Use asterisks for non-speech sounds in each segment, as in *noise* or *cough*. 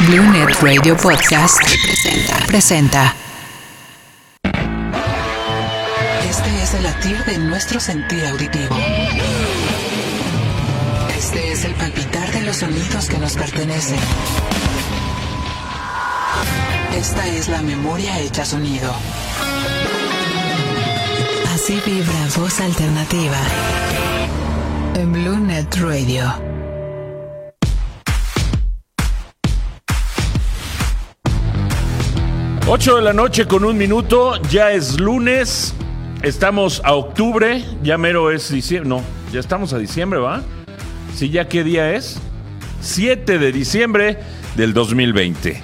Blue Net Radio Podcast presenta. presenta. Este es el latir de nuestro sentir auditivo. Este es el palpitar de los sonidos que nos pertenecen. Esta es la memoria hecha sonido. Así vibra voz alternativa en Blue Net Radio. 8 de la noche con un minuto, ya es lunes, estamos a octubre, ya mero es diciembre, no, ya estamos a diciembre, ¿va? Sí, ya qué día es? 7 de diciembre del 2020.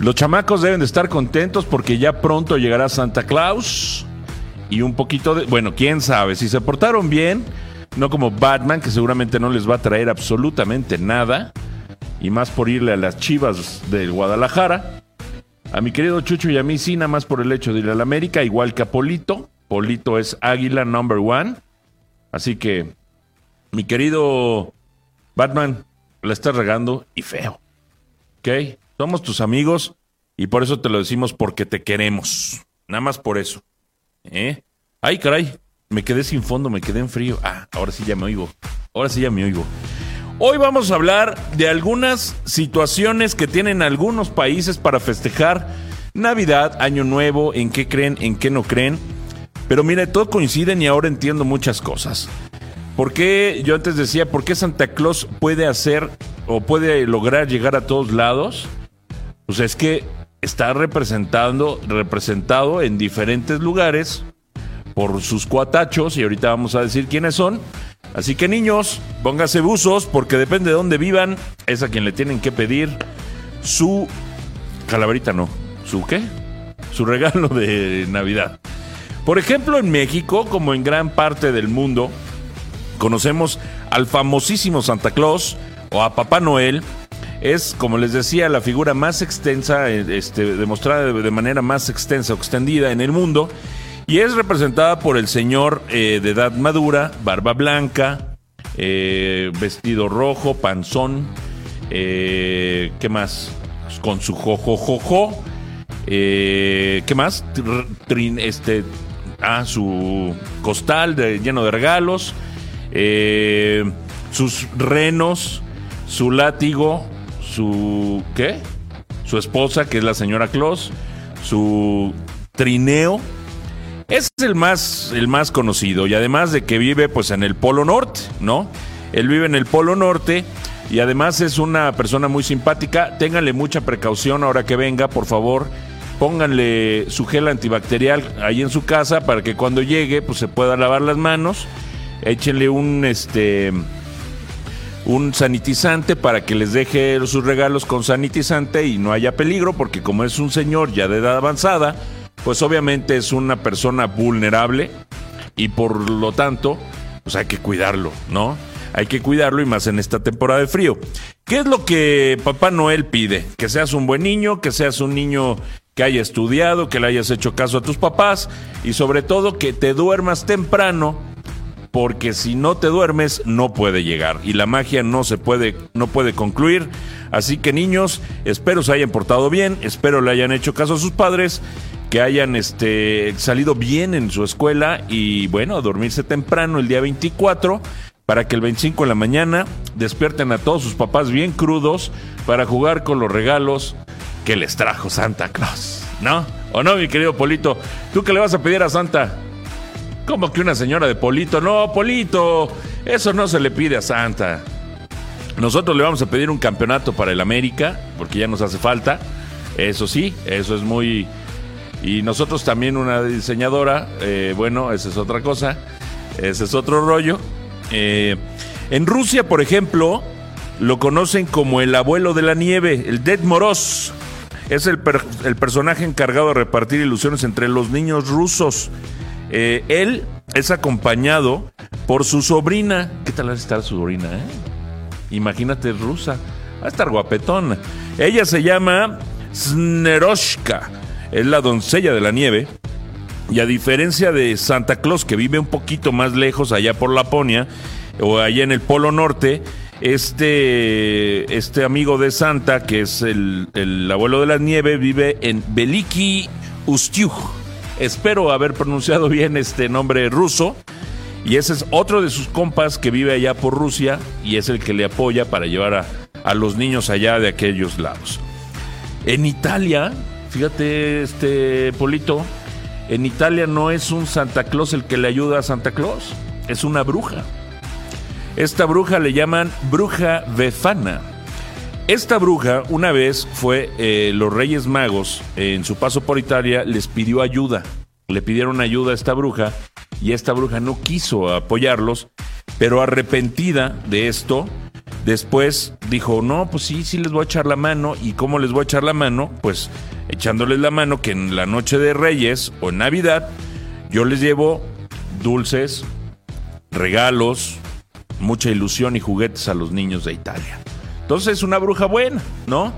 Los chamacos deben de estar contentos porque ya pronto llegará Santa Claus y un poquito de, bueno, quién sabe, si se portaron bien, no como Batman, que seguramente no les va a traer absolutamente nada, y más por irle a las chivas del Guadalajara a mi querido Chucho y a mí sí, nada más por el hecho de ir a la América, igual que a Polito. Polito es Águila number one. Así que, mi querido Batman, la estás regando y feo. ¿Ok? Somos tus amigos y por eso te lo decimos porque te queremos. Nada más por eso. ¿Eh? Ay, caray. Me quedé sin fondo, me quedé en frío. Ah, ahora sí ya me oigo. Ahora sí ya me oigo. Hoy vamos a hablar de algunas situaciones que tienen algunos países para festejar Navidad, Año Nuevo, en qué creen, en qué no creen. Pero mire, todo coinciden y ahora entiendo muchas cosas. ¿Por qué, yo antes decía, por qué Santa Claus puede hacer o puede lograr llegar a todos lados? Pues es que está representando, representado en diferentes lugares por sus cuatachos, y ahorita vamos a decir quiénes son Así que niños, póngase buzos porque depende de dónde vivan, es a quien le tienen que pedir su calaverita, no, su qué? Su regalo de Navidad. Por ejemplo, en México, como en gran parte del mundo, conocemos al famosísimo Santa Claus o a Papá Noel. Es, como les decía, la figura más extensa, este, demostrada de manera más extensa o extendida en el mundo y es representada por el señor eh, de edad madura, barba blanca, eh, vestido rojo, panzón, eh, ¿qué más? Con su jojojojo. ¿Qué más? este, ah, su costal lleno de regalos, sus renos, su látigo, su ¿qué? Su esposa, que es la señora Claus, su trineo, es el más, el más conocido y además de que vive pues en el Polo Norte, ¿no? Él vive en el Polo Norte y además es una persona muy simpática. Ténganle mucha precaución ahora que venga, por favor. Pónganle su gel antibacterial ahí en su casa para que cuando llegue pues se pueda lavar las manos. Échenle un este un sanitizante para que les deje sus regalos con sanitizante y no haya peligro, porque como es un señor ya de edad avanzada, pues obviamente es una persona vulnerable y por lo tanto, pues hay que cuidarlo, ¿no? Hay que cuidarlo y más en esta temporada de frío. ¿Qué es lo que Papá Noel pide? Que seas un buen niño, que seas un niño que haya estudiado, que le hayas hecho caso a tus papás y sobre todo que te duermas temprano porque si no te duermes no puede llegar y la magia no se puede no puede concluir. Así que niños, espero se hayan portado bien, espero le hayan hecho caso a sus padres que hayan este, salido bien en su escuela y bueno, a dormirse temprano el día 24 para que el 25 en la mañana despierten a todos sus papás bien crudos para jugar con los regalos que les trajo Santa Claus. ¿No? ¿O no, mi querido Polito? ¿Tú qué le vas a pedir a Santa? ¿Cómo que una señora de Polito? No, Polito, eso no se le pide a Santa. Nosotros le vamos a pedir un campeonato para el América, porque ya nos hace falta. Eso sí, eso es muy, y nosotros también una diseñadora, eh, bueno, esa es otra cosa, ese es otro rollo. Eh, en Rusia, por ejemplo, lo conocen como el abuelo de la nieve, el Dead Moros. Es el, el personaje encargado de repartir ilusiones entre los niños rusos. Eh, él es acompañado por su sobrina. ¿Qué tal estar su sobrina? Imagínate, rusa. Va a estar guapetona. Ella se llama Sneroshka es la doncella de la nieve. Y a diferencia de Santa Claus, que vive un poquito más lejos, allá por Laponia, o allá en el Polo Norte, Este, este amigo de Santa, que es el, el abuelo de la nieve, vive en Veliki Ustiuj. Espero haber pronunciado bien este nombre ruso. Y ese es otro de sus compas que vive allá por Rusia y es el que le apoya para llevar a, a los niños allá de aquellos lados. En Italia, fíjate, este Polito, en Italia no es un Santa Claus el que le ayuda a Santa Claus, es una bruja. Esta bruja le llaman bruja befana. Esta bruja una vez fue eh, los Reyes Magos en su paso por Italia les pidió ayuda. Le pidieron ayuda a esta bruja y esta bruja no quiso apoyarlos, pero arrepentida de esto, después dijo, no, pues sí, sí les voy a echar la mano. ¿Y cómo les voy a echar la mano? Pues echándoles la mano que en la noche de Reyes o en Navidad yo les llevo dulces, regalos, mucha ilusión y juguetes a los niños de Italia. Entonces es una bruja buena, ¿no?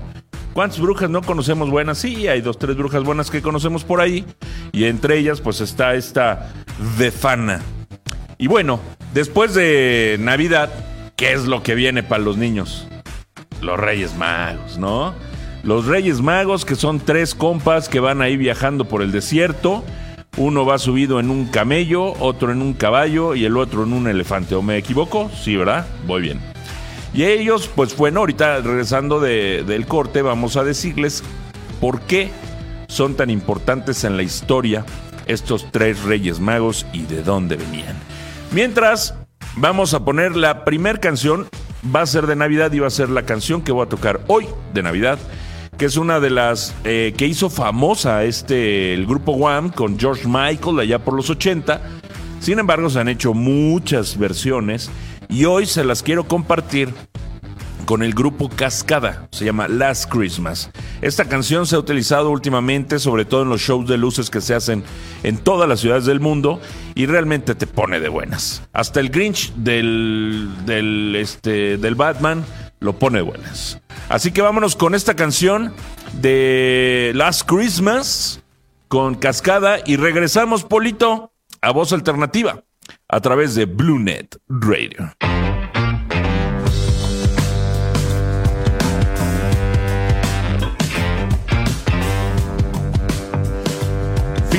¿Cuántas brujas no conocemos buenas? Sí, hay dos, tres brujas buenas que conocemos por ahí. Y entre ellas, pues está esta Befana. Y bueno, después de Navidad, ¿qué es lo que viene para los niños? Los Reyes Magos, ¿no? Los Reyes Magos, que son tres compas que van ahí viajando por el desierto. Uno va subido en un camello, otro en un caballo y el otro en un elefante. ¿O me equivoco? Sí, ¿verdad? Voy bien. Y ellos, pues bueno, ahorita regresando de, del corte, vamos a decirles por qué son tan importantes en la historia estos tres reyes magos y de dónde venían. Mientras, vamos a poner la primera canción, va a ser de Navidad y va a ser la canción que voy a tocar hoy de Navidad, que es una de las eh, que hizo famosa este, el grupo Wham con George Michael allá por los 80. Sin embargo, se han hecho muchas versiones y hoy se las quiero compartir con el grupo Cascada, se llama Last Christmas. Esta canción se ha utilizado últimamente, sobre todo en los shows de luces que se hacen en todas las ciudades del mundo, y realmente te pone de buenas. Hasta el Grinch del, del, este, del Batman lo pone de buenas. Así que vámonos con esta canción de Last Christmas con Cascada y regresamos, Polito, a voz alternativa a través de BlueNet Radio.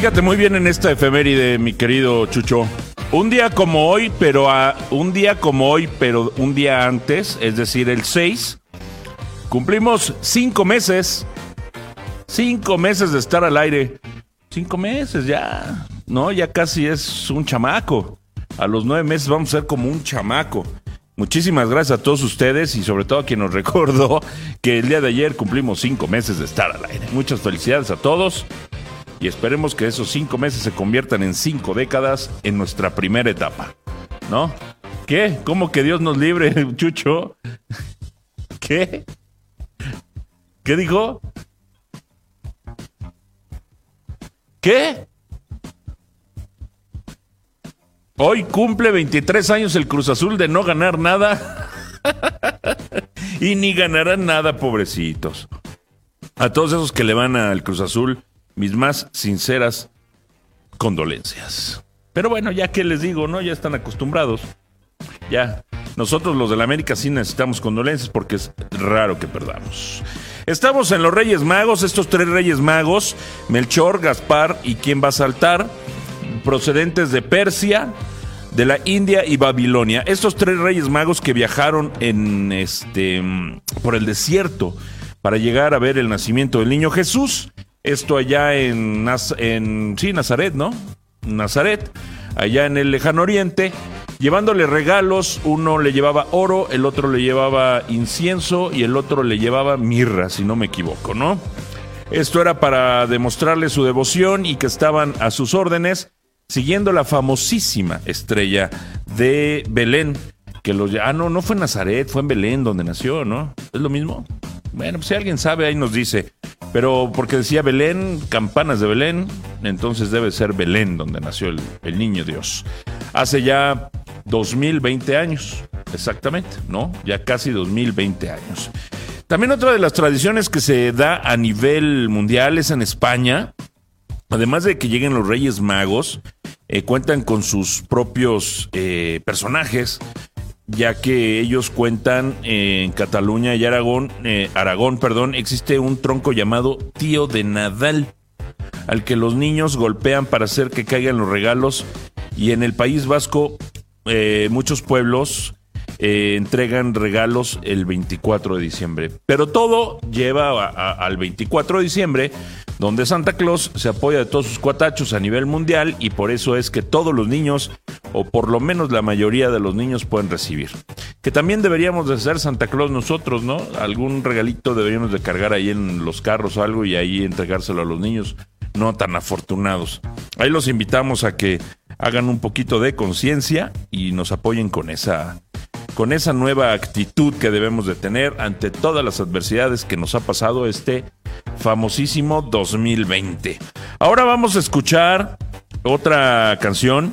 Fíjate muy bien en esta efeméride, mi querido Chucho. Un día como hoy, pero a, un día como hoy, pero un día antes, es decir, el 6, cumplimos cinco meses. Cinco meses de estar al aire. Cinco meses ya. No, ya casi es un chamaco. A los nueve meses vamos a ser como un chamaco. Muchísimas gracias a todos ustedes y sobre todo a quien nos *laughs* recordó que el día de ayer cumplimos cinco meses de estar al aire. Muchas felicidades a todos y esperemos que esos cinco meses se conviertan en cinco décadas en nuestra primera etapa. ¿No? ¿Qué? ¿Cómo que Dios nos libre, *laughs* Chucho? ¿Qué? ¿Qué dijo? ¿Qué? Hoy cumple 23 años el Cruz Azul de no ganar nada. *laughs* y ni ganarán nada, pobrecitos. A todos esos que le van al Cruz Azul, mis más sinceras condolencias. Pero bueno, ya que les digo, ¿no? Ya están acostumbrados. Ya. Nosotros los de la América sí necesitamos condolencias porque es raro que perdamos. Estamos en los Reyes Magos, estos tres Reyes Magos, Melchor, Gaspar y quién va a saltar procedentes de Persia, de la India y Babilonia. Estos tres reyes magos que viajaron en este por el desierto para llegar a ver el nacimiento del niño Jesús. Esto allá en, sí, Nazaret, ¿no? Nazaret, allá en el lejano oriente, llevándole regalos. Uno le llevaba oro, el otro le llevaba incienso y el otro le llevaba mirra, si no me equivoco, ¿no? Esto era para demostrarle su devoción y que estaban a sus órdenes siguiendo la famosísima estrella de Belén, que los... Ah, no, no fue en Nazaret, fue en Belén donde nació, ¿no? ¿Es lo mismo? Bueno, pues si alguien sabe, ahí nos dice. Pero porque decía Belén, campanas de Belén, entonces debe ser Belén donde nació el, niño Dios. Hace ya 2020 años, exactamente, ¿no? Ya casi 2020 años. También otra de las tradiciones que se da a nivel mundial es en España. Además de que lleguen los Reyes Magos, eh, cuentan con sus propios eh, personajes. Ya que ellos cuentan eh, en Cataluña y Aragón, eh, Aragón, perdón, existe un tronco llamado tío de Nadal, al que los niños golpean para hacer que caigan los regalos y en el País Vasco eh, muchos pueblos entregan regalos el 24 de diciembre. Pero todo lleva al 24 de diciembre, donde Santa Claus se apoya de todos sus cuatachos a nivel mundial y por eso es que todos los niños o por lo menos la mayoría de los niños pueden recibir. Que también deberíamos de ser Santa Claus nosotros, ¿no? Algún regalito deberíamos de cargar ahí en los carros o algo y ahí entregárselo a los niños no tan afortunados. Ahí los invitamos a que hagan un poquito de conciencia y nos apoyen con esa con esa nueva actitud que debemos de tener ante todas las adversidades que nos ha pasado este famosísimo 2020. Ahora vamos a escuchar otra canción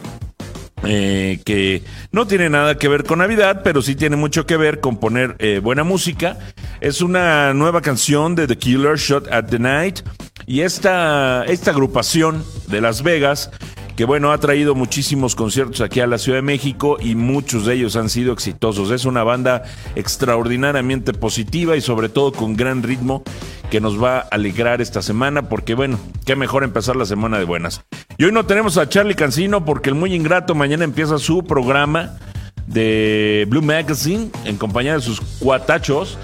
eh, que no tiene nada que ver con Navidad, pero sí tiene mucho que ver con poner eh, buena música. Es una nueva canción de The Killer Shot at the Night y esta, esta agrupación de Las Vegas que bueno, ha traído muchísimos conciertos aquí a la Ciudad de México y muchos de ellos han sido exitosos. Es una banda extraordinariamente positiva y sobre todo con gran ritmo que nos va a alegrar esta semana porque bueno, qué mejor empezar la semana de buenas. Y hoy no tenemos a Charlie Cancino porque el muy ingrato mañana empieza su programa de Blue Magazine en compañía de sus cuatachos.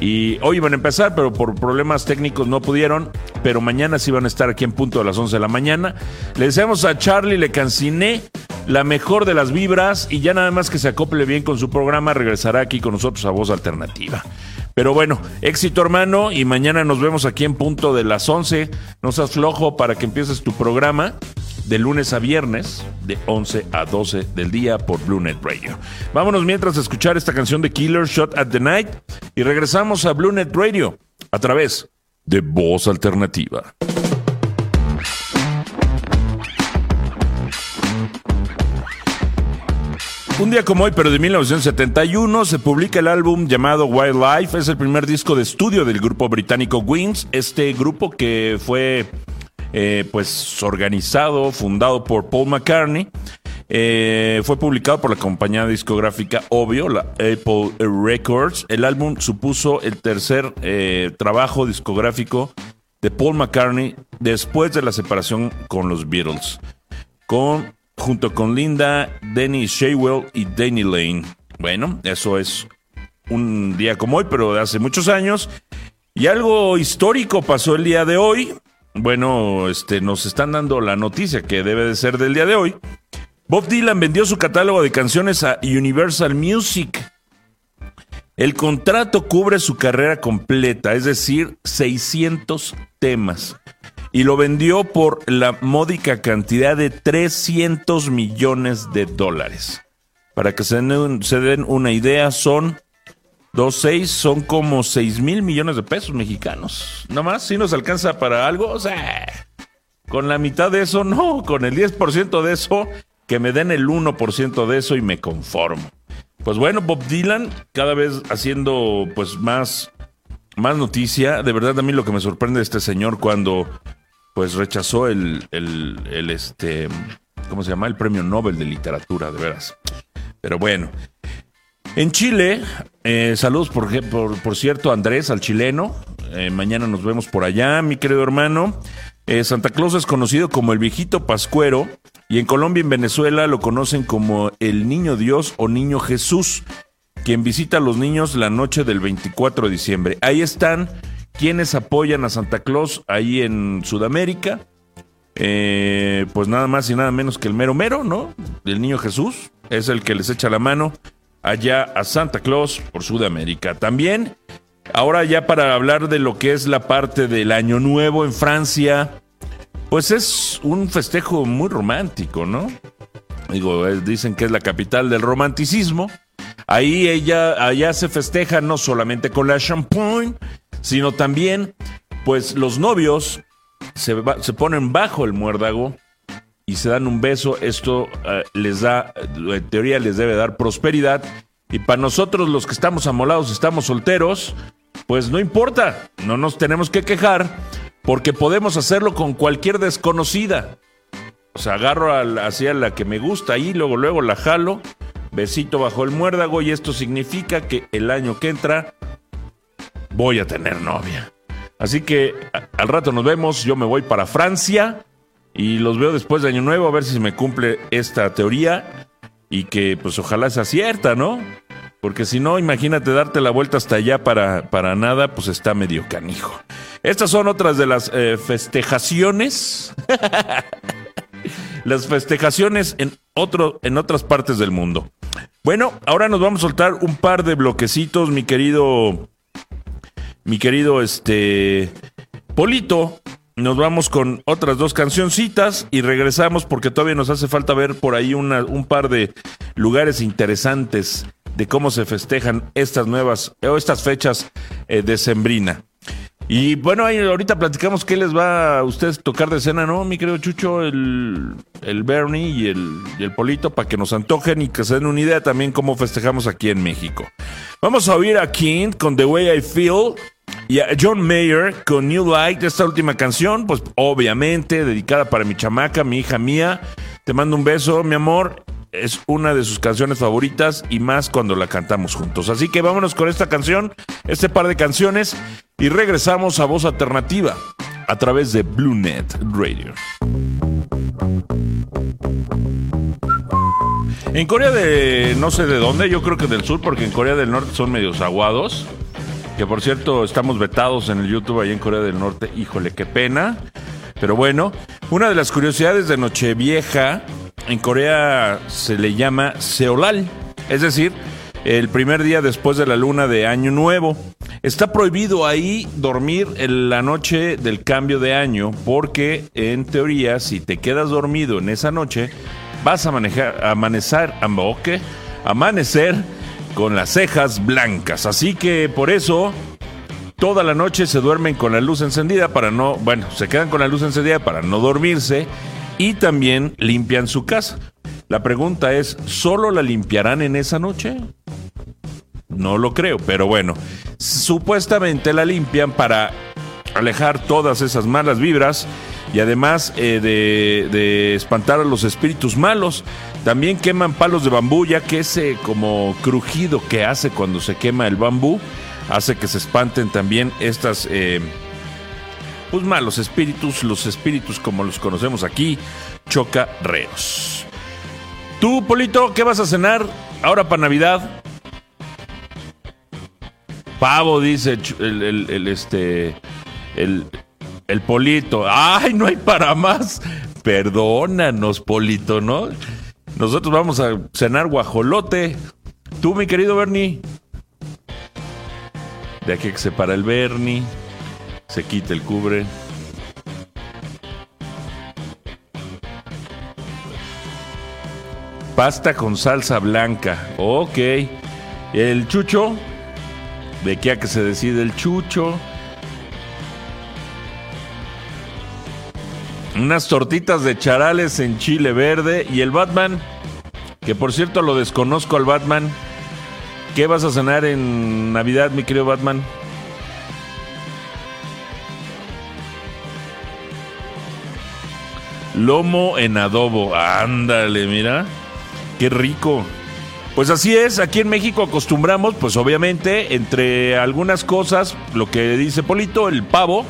Y hoy iban a empezar, pero por problemas técnicos no pudieron. Pero mañana sí van a estar aquí en punto de las 11 de la mañana. Le deseamos a Charlie Le Canciné la mejor de las vibras y ya nada más que se acople bien con su programa, regresará aquí con nosotros a Voz Alternativa. Pero bueno, éxito hermano y mañana nos vemos aquí en punto de las 11. No seas flojo para que empieces tu programa de lunes a viernes, de 11 a 12 del día por Blue Net Radio. Vámonos mientras a escuchar esta canción de Killer Shot at the Night y regresamos a Blue Net Radio a través de Voz Alternativa. Un día como hoy, pero de 1971, se publica el álbum llamado Wildlife. Es el primer disco de estudio del grupo británico Wings. Este grupo que fue eh, pues organizado, fundado por Paul McCartney. Eh, fue publicado por la compañía discográfica Obvio, la Apple Records. El álbum supuso el tercer eh, trabajo discográfico de Paul McCartney después de la separación con los Beatles, con, junto con Linda, Denny Shewell y Danny Lane. Bueno, eso es un día como hoy, pero de hace muchos años. Y algo histórico pasó el día de hoy. Bueno, este, nos están dando la noticia que debe de ser del día de hoy. Bob Dylan vendió su catálogo de canciones a Universal Music. El contrato cubre su carrera completa, es decir, 600 temas. Y lo vendió por la módica cantidad de 300 millones de dólares. Para que se den, una idea, son Dos seis son como seis mil millones de pesos mexicanos. ¿No más? ¿Si nos alcanza para algo? O sea, con la mitad de eso, no. Con el 10% de eso, que me den el 1% de eso y me conformo. Pues bueno, Bob Dylan cada vez haciendo pues más, más noticia. De verdad a mí lo que me sorprende de este señor cuando pues rechazó el, el, este, ¿cómo se llama? El premio Nobel de literatura, de veras. Pero bueno, en Chile, eh, saludos por, por, cierto Andrés, al chileno. Eh, mañana nos vemos por allá, mi querido hermano. Eh, Santa Claus es conocido como el viejito pascuero y en Colombia y en Venezuela lo conocen como el niño Dios o niño Jesús, quien visita a los niños la noche del 24 de diciembre. Ahí están quienes apoyan a Santa Claus ahí en Sudamérica. pues nada más y nada menos que el mero mero, ¿no? El niño Jesús es el que les echa la mano allá a Santa Claus por Sudamérica. También, ahora ya para hablar de lo que es la parte del Año Nuevo en Francia, pues es un festejo muy romántico, ¿no? Digo, dicen que es la capital del romanticismo. Ahí ella, allá se festeja no solamente con la champagne, sino también, pues los novios se, se ponen bajo el muérdago y se dan un beso, esto eh, les da, en teoría les debe dar prosperidad. Y para nosotros los que estamos amolados, estamos solteros, pues no importa, no nos tenemos que quejar, porque podemos hacerlo con cualquier desconocida. O sea, agarro a, hacia la que me gusta y luego, luego la jalo, besito bajo el muérdago y esto significa que el año que entra voy a tener novia. Así que al rato nos vemos, yo me voy para Francia y los veo después de Año Nuevo a ver si me cumple esta teoría y que pues ojalá sea cierta, ¿no? Porque si no, imagínate darte la vuelta hasta allá para, para nada, pues está medio canijo. Estas son otras de las eh, festejaciones. *laughs* las festejaciones en, otro, en otras partes del mundo. Bueno, ahora nos vamos a soltar un par de bloquecitos, mi querido. Mi querido este. Polito. Nos vamos con otras dos cancioncitas y regresamos porque todavía nos hace falta ver por ahí un par de lugares interesantes de cómo se festejan estas nuevas o estas fechas eh, de Sembrina. Y bueno, ahí ahorita platicamos qué les va a ustedes tocar de cena, ¿no? Mi querido Chucho, el, el Bernie y el, el Polito, para que nos antojen y que se den una idea también cómo festejamos aquí en México. Vamos a oír a King con The Way I Feel y a John Mayer con New Light, esta última canción, pues obviamente dedicada para mi chamaca, mi hija mía. Te mando un beso, mi amor es una de sus canciones favoritas y más cuando la cantamos juntos. Así que vámonos con esta canción, este par de canciones y regresamos a Voz Alternativa a través de Blue Net Radio. En Corea de no sé de dónde, yo creo que del sur, porque en Corea del Norte son medios aguados. Que por cierto, estamos vetados en el YouTube ahí en Corea del Norte. Híjole, qué pena. Pero bueno, una de las curiosidades de Nochevieja en Corea se le llama Seolal, es decir, el primer día después de la luna de Año Nuevo. Está prohibido ahí dormir en la noche del cambio de año porque en teoría si te quedas dormido en esa noche vas a manejar, amanecer, amanecer con las cejas blancas. Así que por eso toda la noche se duermen con la luz encendida para no, bueno, se quedan con la luz encendida para no dormirse y también limpian su casa. La pregunta es, ¿solo la limpiarán en esa noche? No lo creo, pero bueno, supuestamente la limpian para alejar todas esas malas vibras y además eh, de, espantar a los espíritus malos. También queman palos de bambú, ya que ese como crujido que hace cuando se quema el bambú hace que se espanten también estas... Eh, pues malos espíritus, los espíritus como los conocemos aquí, chocarreos. Tú, Polito, ¿qué vas a cenar ahora para Navidad? Pavo, dice el, el, este, el, el Polito. Ay, no hay para más. Perdónanos, Polito, ¿no? Nosotros vamos a cenar guajolote. Tú, mi querido Bernie. De aquí que se para el Bernie se quita el cubre. Pasta con salsa blanca. Ok. El chucho. ¿De qué a que se decide el chucho? Unas tortitas de charales en chile verde. Y el Batman. Que por cierto lo desconozco al Batman. ¿Qué vas a cenar en Navidad, mi querido Batman? Lomo en adobo. Ándale, mira. Qué rico. Pues así es, aquí en México acostumbramos, pues obviamente, entre algunas cosas, lo que dice Polito, el pavo,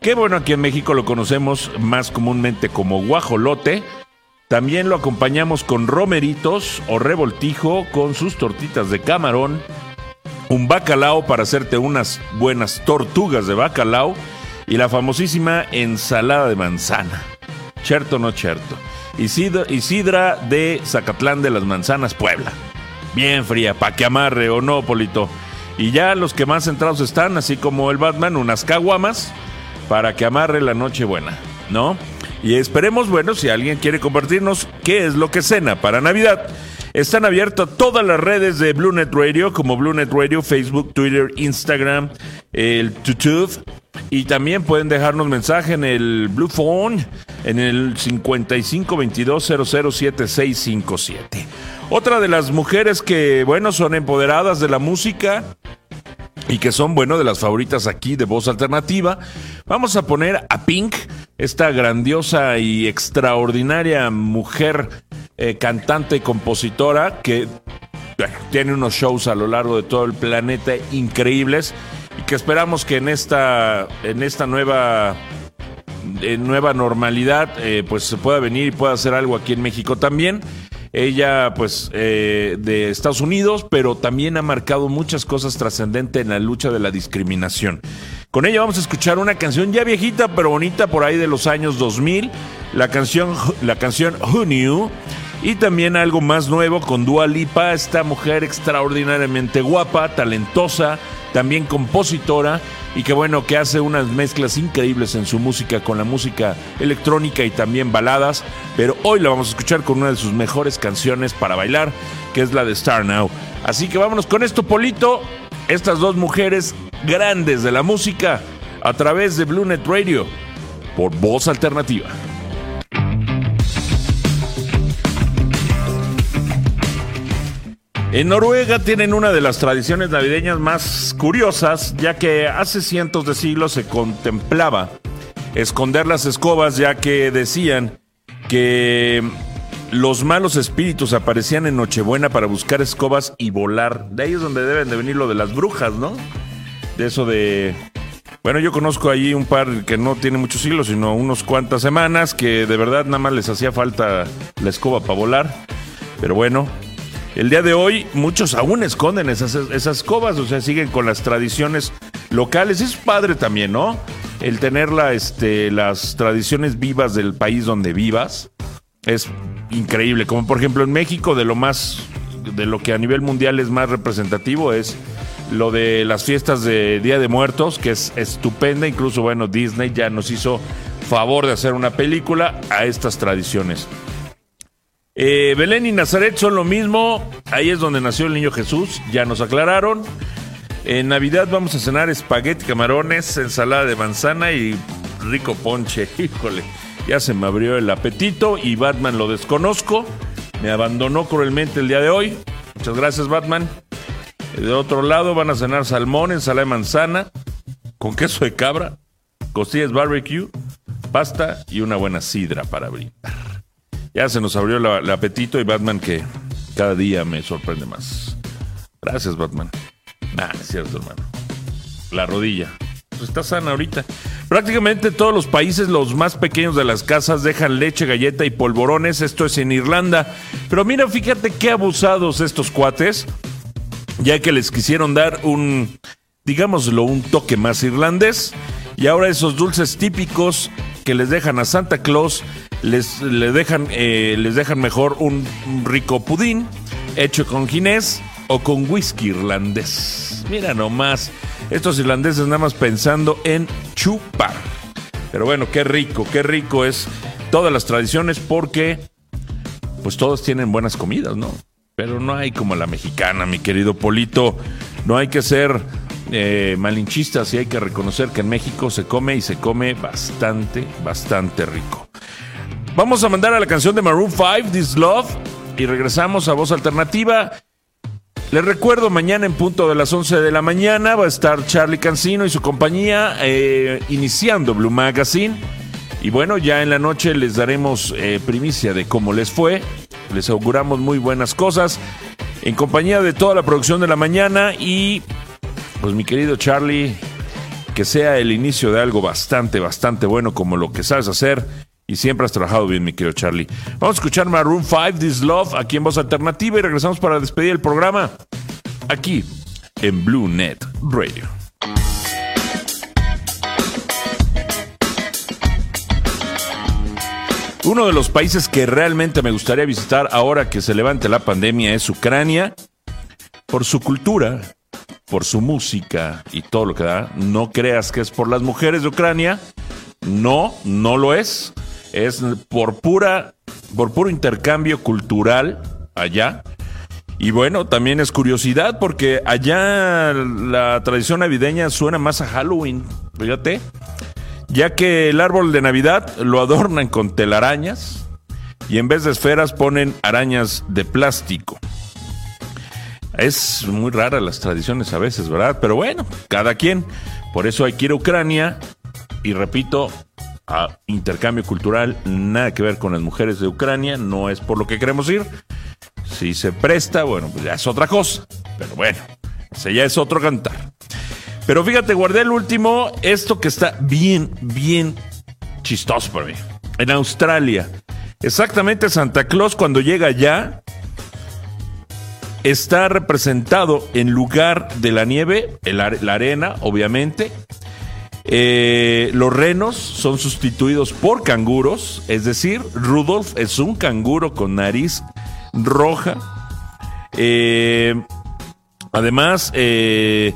que bueno, aquí en México lo conocemos más comúnmente como guajolote. También lo acompañamos con romeritos o revoltijo con sus tortitas de camarón, un bacalao para hacerte unas buenas tortugas de bacalao y la famosísima ensalada de manzana. Cherto no cherto. Isidra, Isidra de Zacatlán de las Manzanas, Puebla. Bien fría, pa' que amarre o no, Polito. Y ya los que más centrados están, así como el Batman, unas caguamas para que amarre la noche buena, ¿no? Y esperemos, bueno, si alguien quiere compartirnos qué es lo que cena para Navidad. Están abiertas todas las redes de BlueNet Radio, como BlueNet Radio, Facebook, Twitter, Instagram, el YouTube. Y también pueden dejarnos mensaje en el Blue Phone, en el 5522007657. Otra de las mujeres que, bueno, son empoderadas de la música y que son, bueno, de las favoritas aquí de voz alternativa. Vamos a poner a Pink, esta grandiosa y extraordinaria mujer eh, cantante y compositora que bueno, tiene unos shows a lo largo de todo el planeta increíbles y que esperamos que en esta, en esta nueva, nueva normalidad eh, pues se pueda venir y pueda hacer algo aquí en México también. Ella, pues, eh, de Estados Unidos, pero también ha marcado muchas cosas trascendentes en la lucha de la discriminación. Con ella vamos a escuchar una canción ya viejita, pero bonita, por ahí de los años 2000. La canción, la canción Who Knew. Y también algo más nuevo con Dua Lipa, esta mujer extraordinariamente guapa, talentosa, también compositora y que bueno, que hace unas mezclas increíbles en su música con la música electrónica y también baladas, pero hoy la vamos a escuchar con una de sus mejores canciones para bailar, que es la de Star Now. Así que vámonos con esto, Polito, estas dos mujeres grandes de la música a través de Blue Net Radio por Voz Alternativa. En Noruega tienen una de las tradiciones navideñas más curiosas, ya que hace cientos de siglos se contemplaba esconder las escobas, ya que decían que los malos espíritus aparecían en Nochebuena para buscar escobas y volar. De ahí es donde deben de venir lo de las brujas, ¿no? De eso de... Bueno, yo conozco ahí un par que no tiene muchos siglos, sino unos cuantas semanas, que de verdad nada más les hacía falta la escoba para volar. Pero bueno, el día de hoy muchos aún esconden esas, esas escobas, o sea, siguen con las tradiciones locales. Es padre también, ¿no? El tener este, las tradiciones vivas del país donde vivas es increíble. Como por ejemplo en México, de lo más, de lo que a nivel mundial es más representativo es lo de las fiestas de Día de Muertos, que es estupenda. Incluso, bueno, Disney ya nos hizo favor de hacer una película a estas tradiciones. Eh, Belén y Nazaret son lo mismo. Ahí es donde nació el niño Jesús. Ya nos aclararon. En Navidad vamos a cenar espagueti, camarones, ensalada de manzana y rico ponche. *laughs* Híjole, ya se me abrió el apetito y Batman lo desconozco. Me abandonó cruelmente el día de hoy. Muchas gracias, Batman. De otro lado van a cenar salmón, ensalada de manzana, con queso de cabra, costillas barbecue, pasta y una buena sidra para brindar. Ya se nos abrió el apetito y Batman que cada día me sorprende más. Gracias, Batman. Nah, es cierto, hermano. La rodilla. Pues está sana ahorita. Prácticamente todos los países, los más pequeños de las casas, dejan leche, galleta y polvorones. Esto es en Irlanda. Pero mira, fíjate qué abusados estos cuates. Ya que les quisieron dar un, digámoslo, un toque más irlandés. Y ahora esos dulces típicos que les dejan a Santa Claus les, dejan, eh, les dejan mejor un, rico pudín hecho con ginés o con whisky irlandés. Mira nomás, estos irlandeses nada más pensando en chupar. Pero bueno, qué rico, qué rico es todas las tradiciones porque pues todos tienen buenas comidas, ¿no? Pero no hay como la mexicana, mi querido Polito. No hay que ser eh, malinchistas y hay que reconocer que en México se come y se come bastante, bastante rico. Vamos a mandar a la canción de Maroon 5, This Love, y regresamos a Voz Alternativa. Les recuerdo, mañana en punto de las 11 de la mañana va a estar Charlie Cancino y su compañía eh, iniciando Blue Magazine. Y bueno, ya en la noche les daremos eh, primicia de cómo les fue. Les auguramos muy buenas cosas en compañía de toda la producción de la mañana y pues mi querido Charlie, que sea el inicio de algo bastante, bastante bueno como lo que sabes hacer y siempre has trabajado bien, mi querido Charlie. Vamos a escuchar Maroon 5, This Love, aquí en Voz Alternativa y regresamos para despedir el programa aquí en Blue Net Radio. Uno de los países que realmente me gustaría visitar ahora que se levante la pandemia es Ucrania, por su cultura, por su música y todo lo que da. No creas que es por las mujeres de Ucrania. No, no lo es es por pura, por puro intercambio cultural allá. Y bueno, también es curiosidad porque allá la tradición navideña suena más a Halloween, fíjate, ya que el árbol de Navidad lo adornan con telarañas y en vez de esferas ponen arañas de plástico. Es muy rara las tradiciones a veces, ¿verdad? Pero bueno, cada quien. Por eso hay que ir a Ucrania y repito, a intercambio cultural, nada que ver con las mujeres de Ucrania, no es por lo que queremos ir. Si se presta, bueno, pues ya es otra cosa. Pero bueno, ese ya es otro cantar. Pero fíjate, guardé el último, esto que está bien, bien chistoso para mí. En Australia, exactamente Santa Claus cuando llega allá, está representado en lugar de la nieve, la arena, obviamente. Eh, los renos son sustituidos por canguros, es decir, Rudolf es un canguro con nariz roja. Eh, además, eh,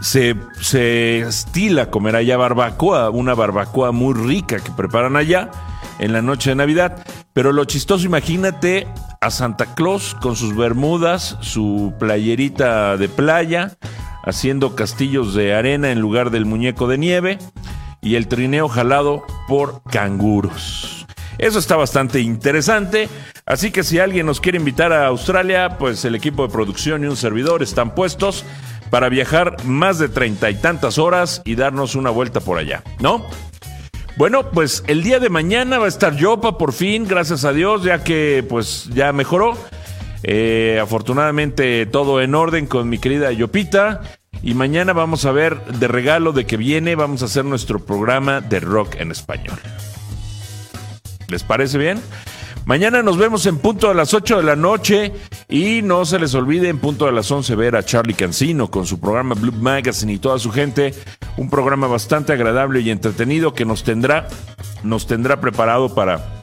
se, se, estila comer allá barbacoa, una barbacoa muy rica que preparan allá en la noche de Navidad. Pero lo chistoso, imagínate a Santa Claus con sus bermudas, su playerita de playa, haciendo castillos de arena en lugar del muñeco de nieve y el trineo jalado por canguros. Eso está bastante interesante, así que si alguien nos quiere invitar a Australia, pues el equipo de producción y un servidor están puestos para viajar más de treinta y tantas horas y darnos una vuelta por allá, ¿no? Bueno, pues el día de mañana va a estar Yopa por fin, gracias a Dios, ya que pues ya mejoró. Eh, afortunadamente todo en orden con mi querida Yopita. Y mañana vamos a ver de regalo de que viene, vamos a hacer nuestro programa de rock en español. ¿Les parece bien? Mañana nos vemos en punto a las 8 de la noche y no se les olvide en punto a las 11 ver a Charlie Cancino con su programa Blue Magazine y toda su gente. Un programa bastante agradable y entretenido que nos tendrá, nos tendrá preparado para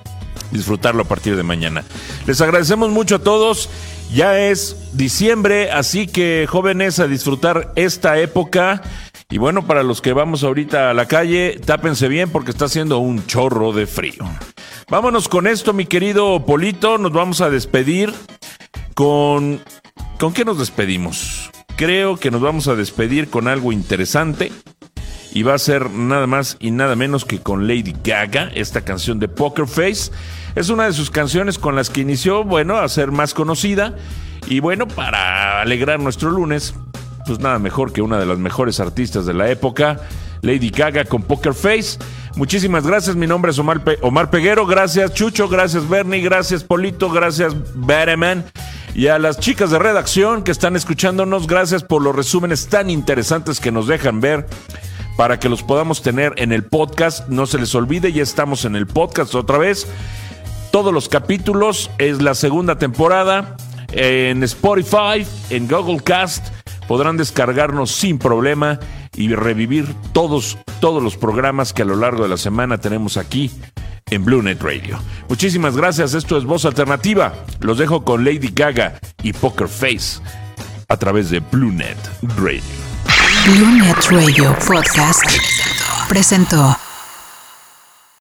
disfrutarlo a partir de mañana. Les agradecemos mucho a todos. Ya es diciembre, así que jóvenes a disfrutar esta época. Y bueno, para los que vamos ahorita a la calle, tápense bien porque está haciendo un chorro de frío. Vámonos con esto, mi querido Polito. Nos vamos a despedir con... ¿Con qué nos despedimos? Creo que nos vamos a despedir con algo interesante. Y va a ser nada más y nada menos que con Lady Gaga, esta canción de Poker Face. Es una de sus canciones con las que inició, bueno, a ser más conocida. Y bueno, para alegrar nuestro lunes, pues nada mejor que una de las mejores artistas de la época, Lady Gaga con Poker Face. Muchísimas gracias, mi nombre es Omar, Omar Peguero, gracias Chucho, gracias Bernie, gracias Polito, gracias Batman. Y a las chicas de redacción que están escuchándonos, gracias por los resúmenes tan interesantes que nos dejan ver para que los podamos tener en el podcast. No se les olvide, ya estamos en el podcast otra vez. Todos los capítulos es la segunda temporada en Spotify, en Google Cast. Podrán descargarnos sin problema y revivir todos, todos los programas que a lo largo de la semana tenemos aquí en Blue Net Radio. Muchísimas gracias, esto es Voz Alternativa. Los dejo con Lady Gaga y Poker Face a través de Blue Net Radio. Blue Net Radio Podcast presentó.